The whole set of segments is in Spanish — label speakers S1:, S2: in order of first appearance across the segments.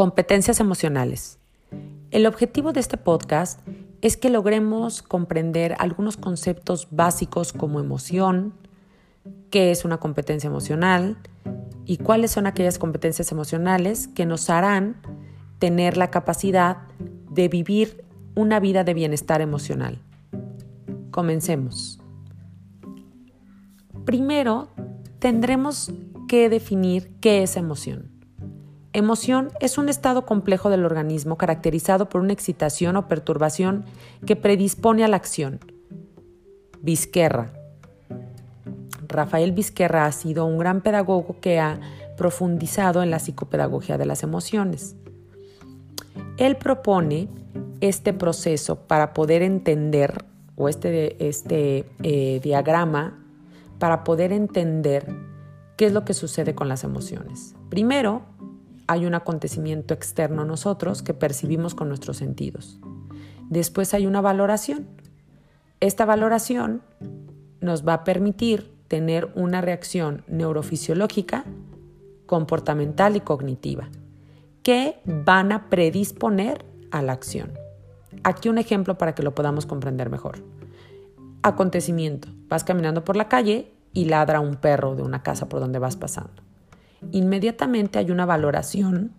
S1: Competencias emocionales. El objetivo de este podcast es que logremos comprender algunos conceptos básicos como emoción, qué es una competencia emocional y cuáles son aquellas competencias emocionales que nos harán tener la capacidad de vivir una vida de bienestar emocional. Comencemos. Primero, tendremos que definir qué es emoción. Emoción es un estado complejo del organismo caracterizado por una excitación o perturbación que predispone a la acción. Vizquerra. Rafael Vizquerra ha sido un gran pedagogo que ha profundizado en la psicopedagogía de las emociones. Él propone este proceso para poder entender, o este, este eh, diagrama, para poder entender qué es lo que sucede con las emociones. Primero, hay un acontecimiento externo a nosotros que percibimos con nuestros sentidos. Después hay una valoración. Esta valoración nos va a permitir tener una reacción neurofisiológica, comportamental y cognitiva que van a predisponer a la acción. Aquí un ejemplo para que lo podamos comprender mejor. Acontecimiento. Vas caminando por la calle y ladra un perro de una casa por donde vas pasando inmediatamente hay una valoración,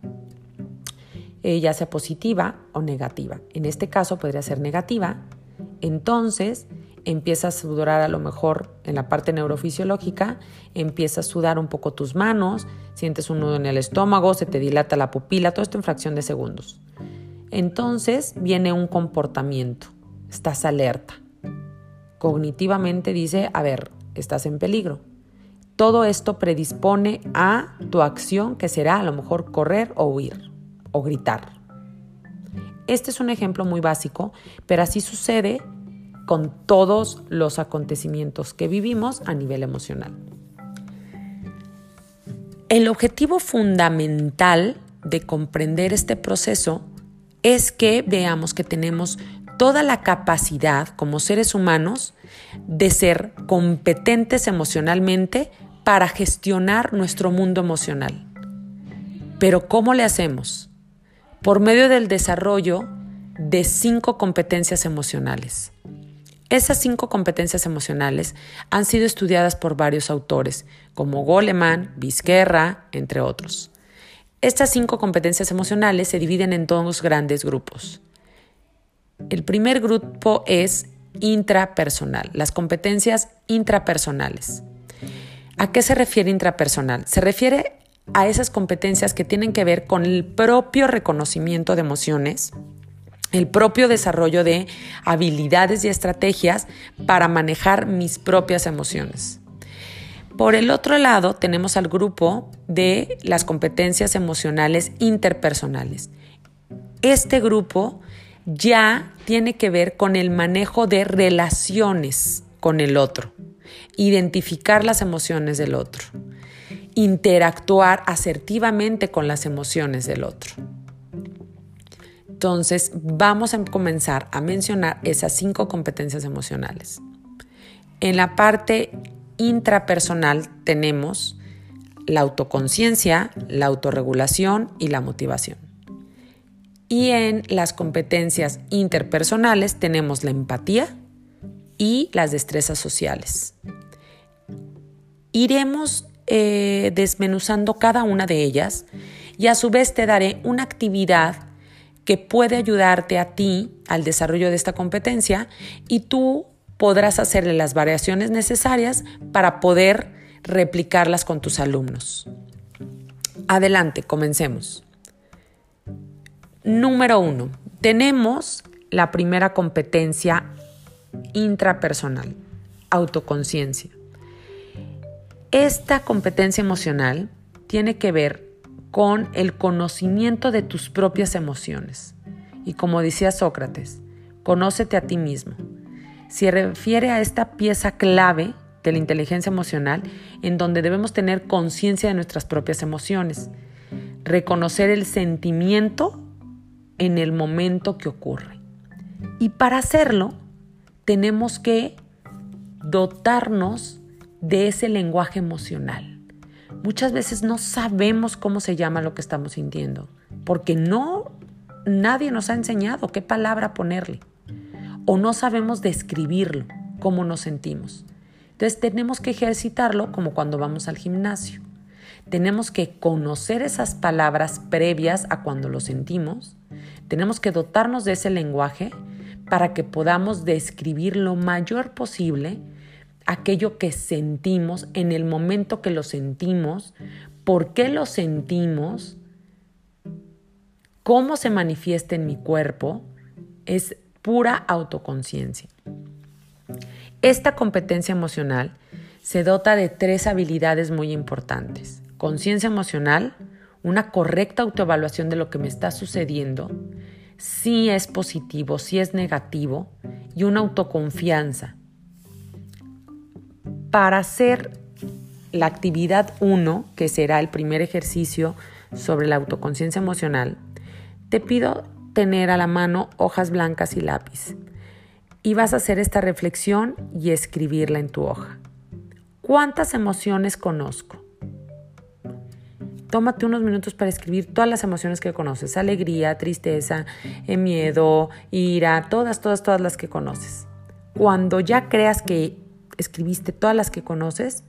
S1: eh, ya sea positiva o negativa. En este caso podría ser negativa, entonces empiezas a sudar a lo mejor en la parte neurofisiológica, empiezas a sudar un poco tus manos, sientes un nudo en el estómago, se te dilata la pupila, todo esto en fracción de segundos. Entonces viene un comportamiento, estás alerta. Cognitivamente dice, a ver, estás en peligro. Todo esto predispone a tu acción que será a lo mejor correr o huir o gritar. Este es un ejemplo muy básico, pero así sucede con todos los acontecimientos que vivimos a nivel emocional. El objetivo fundamental de comprender este proceso es que veamos que tenemos toda la capacidad como seres humanos de ser competentes emocionalmente para gestionar nuestro mundo emocional. Pero ¿cómo le hacemos? Por medio del desarrollo de cinco competencias emocionales. Esas cinco competencias emocionales han sido estudiadas por varios autores, como Goleman, Vizquerra, entre otros. Estas cinco competencias emocionales se dividen en dos grandes grupos. El primer grupo es intrapersonal, las competencias intrapersonales. ¿A qué se refiere intrapersonal? Se refiere a esas competencias que tienen que ver con el propio reconocimiento de emociones, el propio desarrollo de habilidades y estrategias para manejar mis propias emociones. Por el otro lado, tenemos al grupo de las competencias emocionales interpersonales. Este grupo ya tiene que ver con el manejo de relaciones con el otro identificar las emociones del otro, interactuar asertivamente con las emociones del otro. Entonces, vamos a comenzar a mencionar esas cinco competencias emocionales. En la parte intrapersonal tenemos la autoconciencia, la autorregulación y la motivación. Y en las competencias interpersonales tenemos la empatía, y las destrezas sociales. Iremos eh, desmenuzando cada una de ellas y a su vez te daré una actividad que puede ayudarte a ti al desarrollo de esta competencia y tú podrás hacerle las variaciones necesarias para poder replicarlas con tus alumnos. Adelante, comencemos. Número uno, tenemos la primera competencia intrapersonal, autoconciencia. Esta competencia emocional tiene que ver con el conocimiento de tus propias emociones. Y como decía Sócrates, conócete a ti mismo. Se refiere a esta pieza clave de la inteligencia emocional en donde debemos tener conciencia de nuestras propias emociones, reconocer el sentimiento en el momento que ocurre. Y para hacerlo, tenemos que dotarnos de ese lenguaje emocional. Muchas veces no sabemos cómo se llama lo que estamos sintiendo. porque no, nadie nos ha enseñado qué palabra ponerle o no sabemos describirlo, cómo nos sentimos. Entonces tenemos que ejercitarlo como cuando vamos al gimnasio. Tenemos que conocer esas palabras previas a cuando lo sentimos. Tenemos que dotarnos de ese lenguaje para que podamos describir lo mayor posible aquello que sentimos en el momento que lo sentimos, por qué lo sentimos, cómo se manifiesta en mi cuerpo, es pura autoconciencia. Esta competencia emocional se dota de tres habilidades muy importantes. Conciencia emocional, una correcta autoevaluación de lo que me está sucediendo, si es positivo, si es negativo, y una autoconfianza. Para hacer la actividad 1, que será el primer ejercicio sobre la autoconciencia emocional, te pido tener a la mano hojas blancas y lápiz. Y vas a hacer esta reflexión y escribirla en tu hoja. ¿Cuántas emociones conozco? Tómate unos minutos para escribir todas las emociones que conoces. Alegría, tristeza, eh, miedo, ira, todas, todas, todas las que conoces. Cuando ya creas que escribiste todas las que conoces,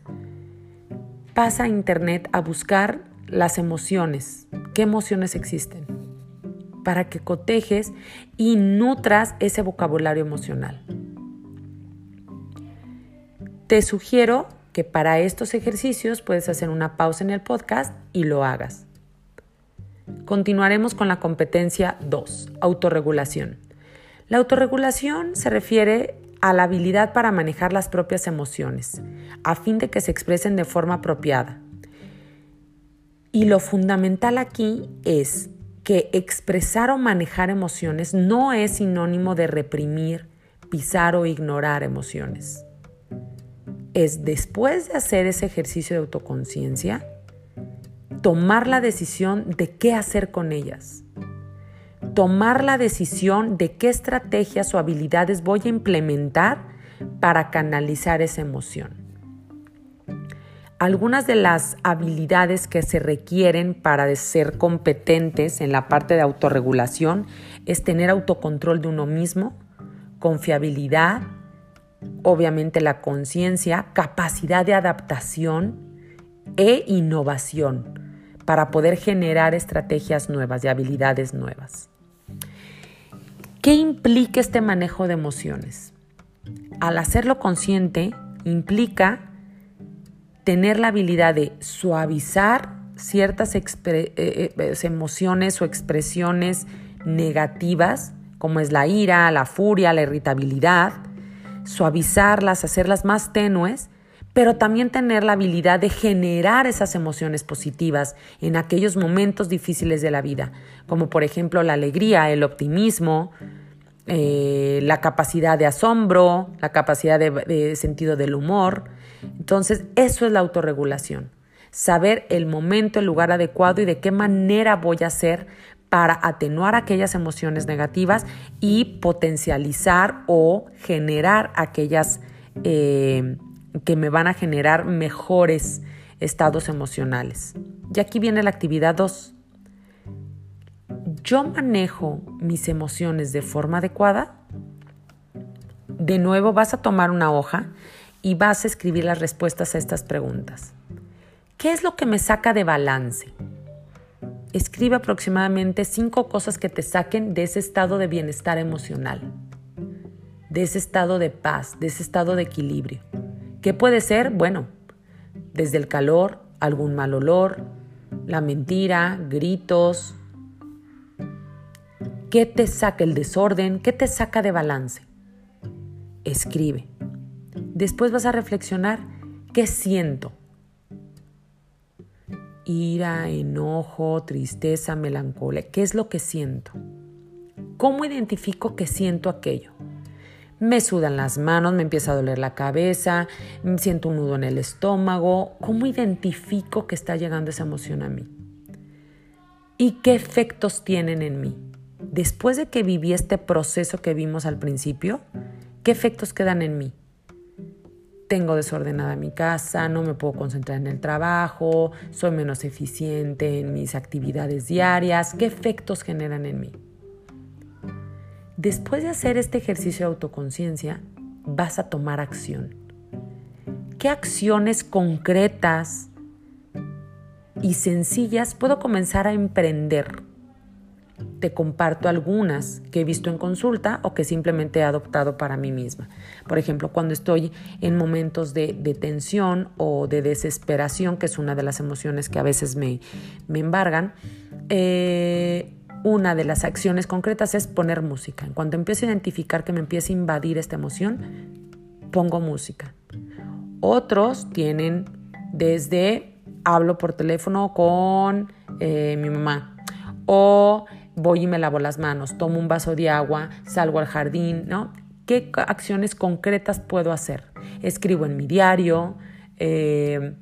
S1: pasa a internet a buscar las emociones. ¿Qué emociones existen? Para que cotejes y nutras ese vocabulario emocional. Te sugiero que para estos ejercicios puedes hacer una pausa en el podcast y lo hagas. Continuaremos con la competencia 2, autorregulación. La autorregulación se refiere a la habilidad para manejar las propias emociones, a fin de que se expresen de forma apropiada. Y lo fundamental aquí es que expresar o manejar emociones no es sinónimo de reprimir, pisar o ignorar emociones. Es después de hacer ese ejercicio de autoconciencia, tomar la decisión de qué hacer con ellas tomar la decisión de qué estrategias o habilidades voy a implementar para canalizar esa emoción. Algunas de las habilidades que se requieren para ser competentes en la parte de autorregulación es tener autocontrol de uno mismo, confiabilidad, obviamente la conciencia, capacidad de adaptación e innovación para poder generar estrategias nuevas y habilidades nuevas. ¿Qué implica este manejo de emociones? Al hacerlo consciente, implica tener la habilidad de suavizar ciertas eh, eh, emociones o expresiones negativas, como es la ira, la furia, la irritabilidad, suavizarlas, hacerlas más tenues, pero también tener la habilidad de generar esas emociones positivas en aquellos momentos difíciles de la vida, como por ejemplo la alegría, el optimismo, eh, la capacidad de asombro, la capacidad de, sentido del humor. Entonces, eso es la autorregulación. Saber el momento, el lugar adecuado y de qué manera voy a hacer para atenuar aquellas emociones negativas y potencializar o generar aquellas eh, que me van a generar mejores estados emocionales. Y aquí viene la actividad 2 yo manejo mis emociones de forma adecuada, de nuevo vas a tomar una hoja y vas a escribir las respuestas a estas preguntas. ¿Qué es lo que me saca de balance? Escribe aproximadamente cinco cosas que te saquen de ese estado de bienestar emocional, de ese estado de paz, de ese estado de equilibrio. ¿Qué puede ser? Bueno, desde el calor, algún mal olor, la mentira, gritos, ¿Qué te saca el desorden? ¿Qué te saca de balance? Escribe. Después vas a reflexionar qué siento. Ira, enojo, tristeza, melancolía. ¿Qué es lo que siento? ¿Cómo identifico que siento aquello? Me sudan las manos, me empieza a doler la cabeza, siento un nudo en el estómago. ¿Cómo identifico que está llegando esa emoción a mí? ¿Y qué efectos tienen en mí? después de que viví este proceso que vimos al principio, ¿qué efectos quedan en mí? Tengo desordenada mi casa, no me puedo concentrar en el trabajo, soy menos eficiente en mis actividades diarias. ¿Qué efectos generan en mí? Después de hacer este ejercicio de autoconciencia, vas a tomar acción. ¿Qué acciones concretas y sencillas puedo comenzar a emprender? Te comparto algunas que he visto en consulta o que simplemente he adoptado para mí misma. Por ejemplo, cuando estoy en momentos de, tensión o de desesperación, que es una de las emociones que a veces me, embargan, eh, una de las acciones concretas es poner música. En cuanto empiezo a identificar que me empieza a invadir esta emoción, pongo música. Otros tienen desde hablo por teléfono con eh, mi mamá o voy y me lavo las manos, tomo un vaso de agua, salgo al jardín, ¿no? ¿Qué acciones concretas puedo hacer? Escribo en mi diario, eh,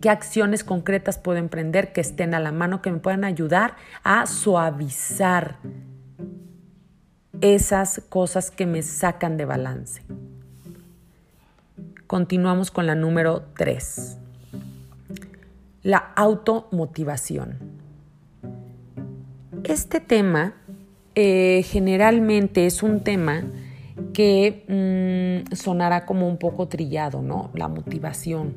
S1: qué acciones concretas puedo emprender que estén a la mano, que me puedan ayudar a suavizar esas cosas que me sacan de balance. Continuamos con la número 3. La automotivación. Este tema eh, generalmente es un tema que mm, sonará como un poco trillado, ¿no? La motivación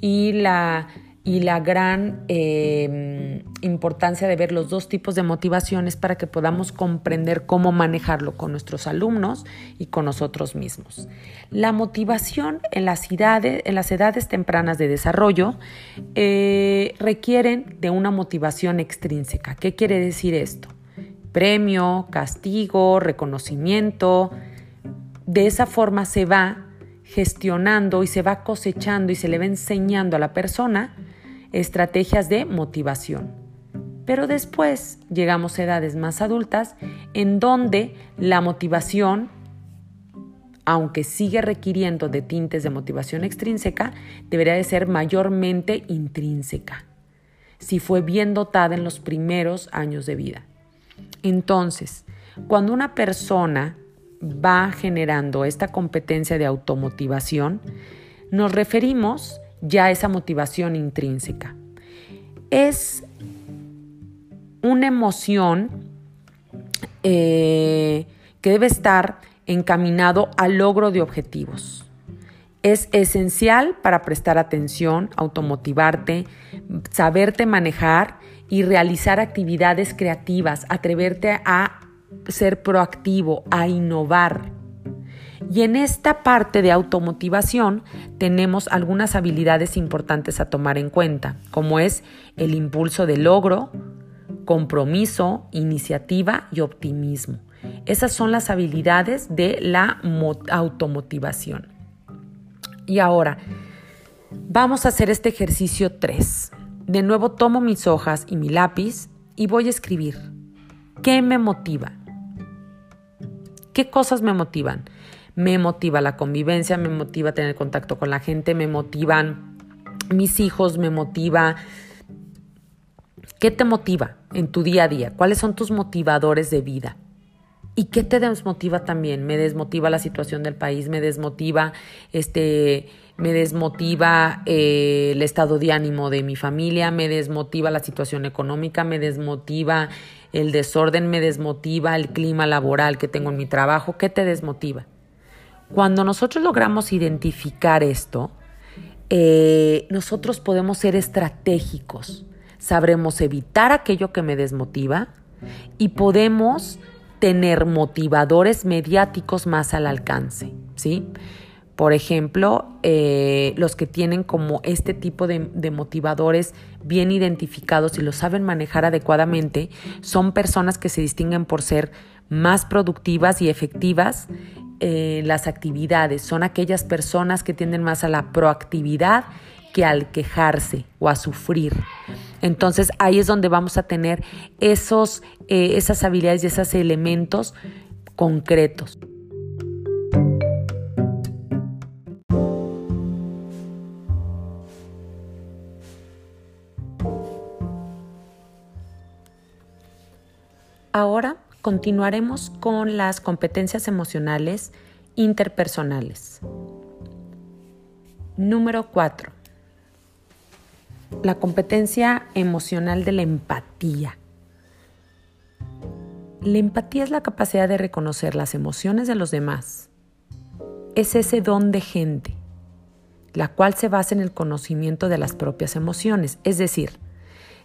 S1: y la, y la gran em, importancia de ver los dos tipos de motivaciones para que podamos comprender cómo manejarlo con nuestros alumnos y con nosotros mismos. La motivación en las edades, tempranas de desarrollo eh, requieren de una motivación extrínseca. ¿Qué quiere decir esto? Premio, castigo, reconocimiento. De esa forma se va gestionando y se va cosechando y se le va enseñando a la persona estrategias de motivación. Pero después llegamos a edades más adultas en donde la motivación, aunque sigue requiriendo de tintes de motivación extrínseca, debería de ser mayormente intrínseca, si fue bien dotada en los primeros años de vida. Entonces, cuando una persona va generando esta competencia de automotivación, nos referimos ya esa motivación intrínseca. Es una emoción eh, que debe estar encaminado al logro de objetivos. Es esencial para prestar atención, automotivarte, saberte manejar y realizar actividades creativas, atreverte a ser proactivo, a innovar. Y en esta parte de automotivación tenemos algunas habilidades importantes a tomar en cuenta, como es el impulso de logro, compromiso, iniciativa y optimismo. Esas son las habilidades de la automotivación. Y ahora, vamos a hacer este ejercicio 3. De nuevo tomo mis hojas y mi lápiz y voy a escribir. ¿Qué me motiva? ¿Qué cosas me motivan? Me motiva la convivencia, me motiva tener contacto con la gente, me motivan mis hijos, me motiva... ¿Qué te motiva en tu día a día? ¿Cuáles son tus motivadores de vida? ¿Y qué te desmotiva también? Me desmotiva la situación del país, me desmotiva este me desmotiva eh, el estado de ánimo de mi familia, me desmotiva la situación económica, me desmotiva el desorden, me desmotiva el clima laboral que tengo en mi trabajo. ¿Qué te desmotiva? Cuando nosotros logramos identificar esto, eh, nosotros podemos ser estratégicos, sabremos evitar aquello que me desmotiva y podemos tener motivadores mediáticos más al alcance, ¿sí? Por ejemplo, eh, los que tienen como este tipo de, motivadores bien identificados y lo saben manejar adecuadamente son personas que se distinguen por ser más productivas y efectivas en las actividades. Son aquellas personas que tienden más a la proactividad que al quejarse o a sufrir. Entonces ahí es donde vamos a tener esos, eh, esas habilidades y esos elementos concretos. Continuaremos con las competencias emocionales interpersonales. Número 4. La competencia emocional de la empatía. La empatía es la capacidad de reconocer las emociones de los demás. Es ese don de gente, la cual se basa en el conocimiento de las propias emociones. Es decir,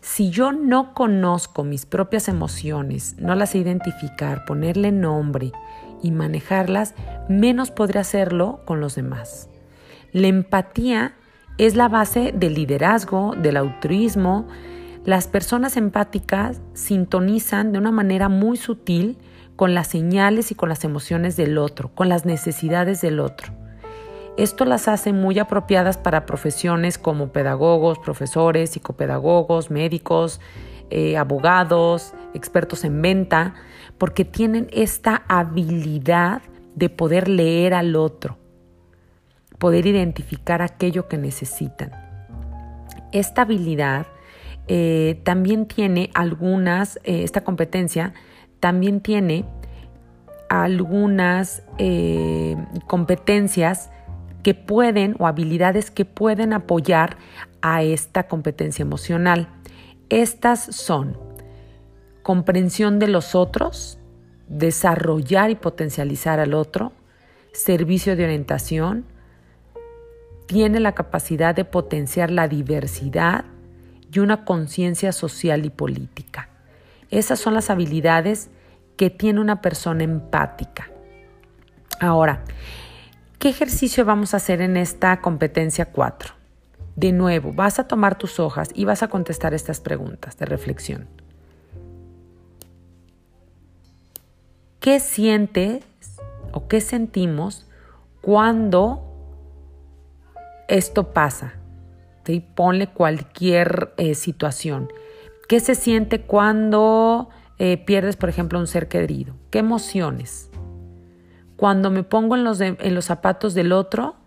S1: si yo no conozco mis propias emociones, no las sé identificar, ponerle nombre y manejarlas, menos podré hacerlo con los demás. La empatía es la base del liderazgo, del altruismo. Las personas empáticas sintonizan de una manera muy sutil con las señales y con las emociones del otro, con las necesidades del otro. Esto las hace muy apropiadas para profesiones como pedagogos, profesores, psicopedagogos, médicos, eh, abogados, expertos en venta, porque tienen esta habilidad de poder leer al otro, poder identificar aquello que necesitan. Esta habilidad eh, también tiene algunas, eh, esta competencia también tiene algunas competencias que pueden o habilidades que pueden apoyar a esta competencia emocional. Estas son comprensión de los otros, desarrollar y potencializar al otro, servicio de orientación, tiene la capacidad de potenciar la diversidad y una conciencia social y política. Esas son las habilidades que tiene una persona empática. Ahora, ¿Qué ejercicio vamos a hacer en esta competencia 4? De nuevo, vas a tomar tus hojas y vas a contestar estas preguntas de reflexión. ¿Qué sientes o qué sentimos cuando esto pasa? Ponle cualquier eh, situación. ¿Qué se siente cuando eh, pierdes, por ejemplo, un ser querido? ¿Qué emociones? Cuando me pongo en los, en los zapatos del otro,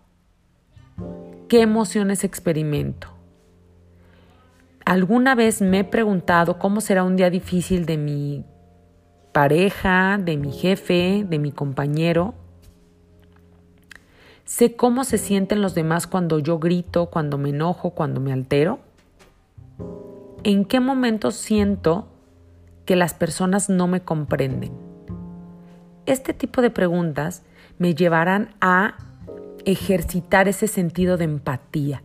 S1: ¿qué emociones experimento? ¿Alguna vez me he preguntado cómo será un día difícil de mi pareja, de mi jefe, de mi compañero? ¿Sé cómo se sienten los demás cuando yo grito, cuando me enojo, cuando me altero? ¿En qué momento siento que las personas no me comprenden? Este tipo de preguntas me llevarán a ejercitar ese sentido de empatía.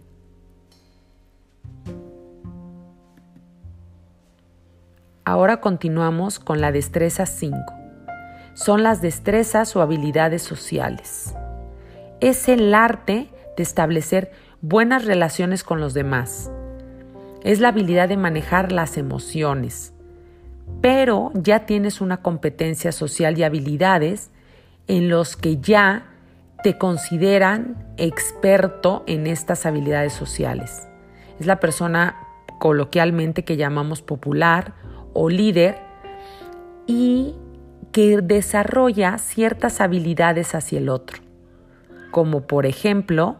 S1: Ahora continuamos con la destreza 5. Son las destrezas o habilidades sociales. Es el arte de establecer buenas relaciones con los demás. Es la habilidad de manejar las emociones, pero ya tienes una competencia social y habilidades en los que ya te consideran experto en estas habilidades sociales. Es la persona coloquialmente que llamamos popular o líder y que desarrolla ciertas habilidades hacia el otro, como por ejemplo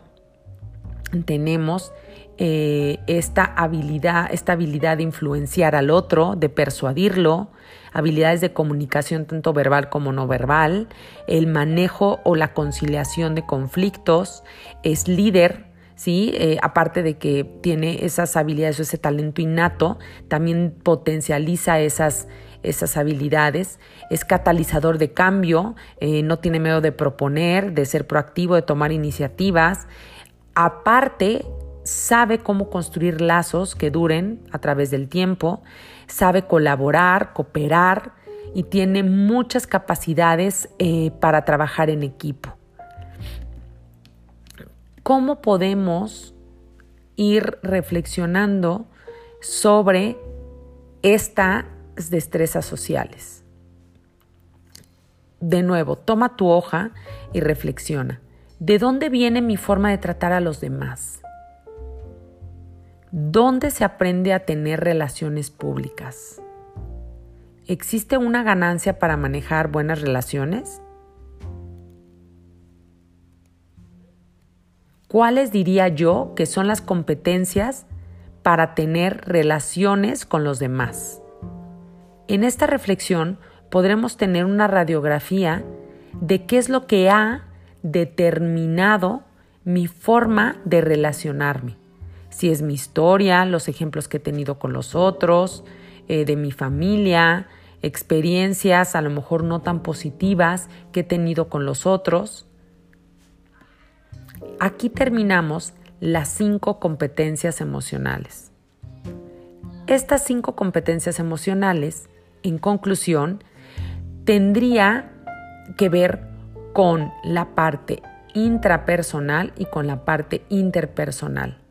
S1: tenemos eh, esta, habilidad, esta habilidad de influenciar al otro, de persuadirlo, habilidades de comunicación tanto verbal como no verbal, el manejo o la conciliación de conflictos, es líder, ¿sí? Eh, aparte de que tiene esas habilidades o ese talento innato, también potencializa esas, esas habilidades, es catalizador de cambio, eh, no tiene miedo de proponer, de ser proactivo, de tomar iniciativas. Aparte, sabe cómo construir lazos que duren a través del tiempo, sabe colaborar, cooperar y tiene muchas capacidades eh, para trabajar en equipo. ¿Cómo podemos ir reflexionando sobre estas destrezas sociales? De nuevo, toma tu hoja y reflexiona. ¿De dónde viene mi forma de tratar a los demás? ¿Dónde se aprende a tener relaciones públicas? ¿Existe una ganancia para manejar buenas relaciones? ¿Cuáles diría yo que son las competencias para tener relaciones con los demás? En esta reflexión podremos tener una radiografía de qué es lo que ha determinado mi forma de relacionarme. Si es mi historia, los ejemplos que he tenido con los otros, eh, de mi familia, experiencias a lo mejor no tan positivas que he tenido con los otros. Aquí terminamos las cinco competencias emocionales. Estas cinco competencias emocionales, en conclusión, tendría que ver con la parte intrapersonal y con la parte interpersonal,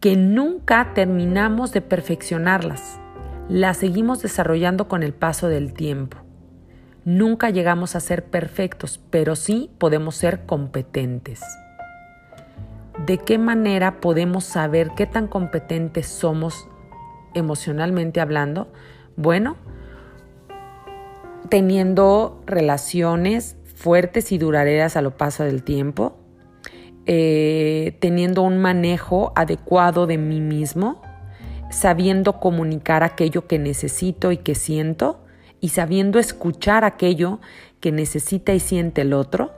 S1: que nunca terminamos de perfeccionarlas, las seguimos desarrollando con el paso del tiempo. Nunca llegamos a ser perfectos, pero sí podemos ser competentes. ¿De qué manera podemos saber qué tan competentes somos emocionalmente hablando? Bueno, teniendo relaciones fuertes y duraderas a lo paso del tiempo, eh, teniendo un manejo adecuado de mí mismo, sabiendo comunicar aquello que necesito y que siento, y sabiendo escuchar aquello que necesita y siente el otro.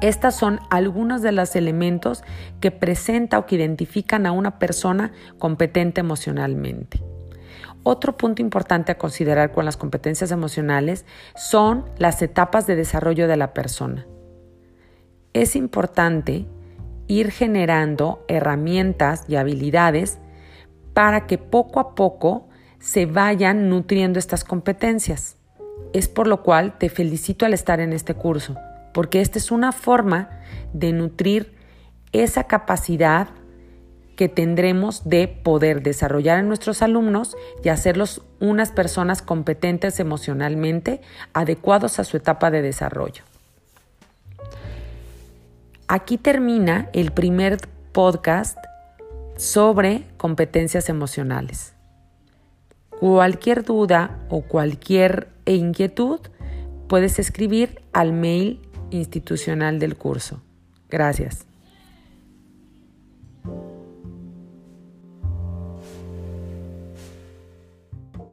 S1: Estas son algunos de los elementos que presenta o que identifican a una persona competente emocionalmente. Otro punto importante a considerar con las competencias emocionales son las etapas de desarrollo de la persona. Es importante ir generando herramientas y habilidades para que poco a poco se vayan nutriendo estas competencias. Es por lo cual te felicito al estar en este curso, porque esta es una forma de nutrir esa capacidad que tendremos de poder desarrollar en nuestros alumnos y hacerlos unas personas competentes emocionalmente, adecuados a su etapa de desarrollo. Aquí termina el primer podcast sobre competencias emocionales. Cualquier duda o cualquier inquietud puedes escribir al mail institucional del curso. Gracias.